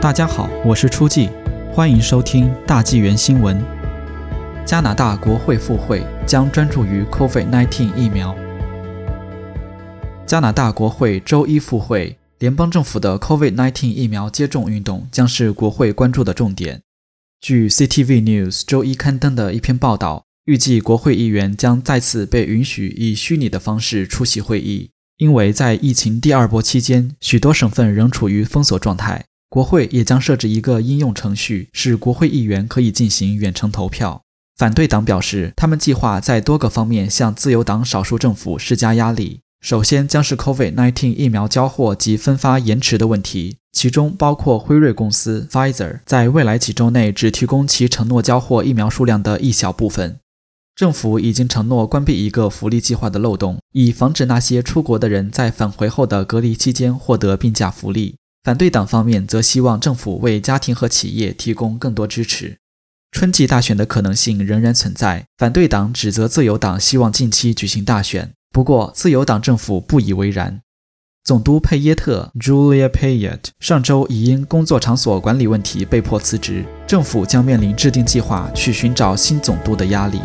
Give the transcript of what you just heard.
大家好，我是初季，欢迎收听大纪元新闻。加拿大国会复会将专注于 COVID-19 疫苗。加拿大国会周一复会，联邦政府的 COVID-19 疫苗接种运动将是国会关注的重点。据 CTV News 周一刊登的一篇报道，预计国会议员将再次被允许以虚拟的方式出席会议，因为在疫情第二波期间，许多省份仍处于封锁状态。国会也将设置一个应用程序，使国会议员可以进行远程投票。反对党表示，他们计划在多个方面向自由党少数政府施加压力。首先将是 COVID-19 疫苗交货及分发延迟的问题，其中包括辉瑞公司 Pfizer 在未来几周内只提供其承诺交货疫苗数量的一小部分。政府已经承诺关闭一个福利计划的漏洞，以防止那些出国的人在返回后的隔离期间获得病假福利。反对党方面则希望政府为家庭和企业提供更多支持。春季大选的可能性仍然存在。反对党指责自由党希望近期举行大选，不过自由党政府不以为然。总督佩耶特 （Julia Payette） 上周已因工作场所管理问题被迫辞职，政府将面临制定计划去寻找新总督的压力。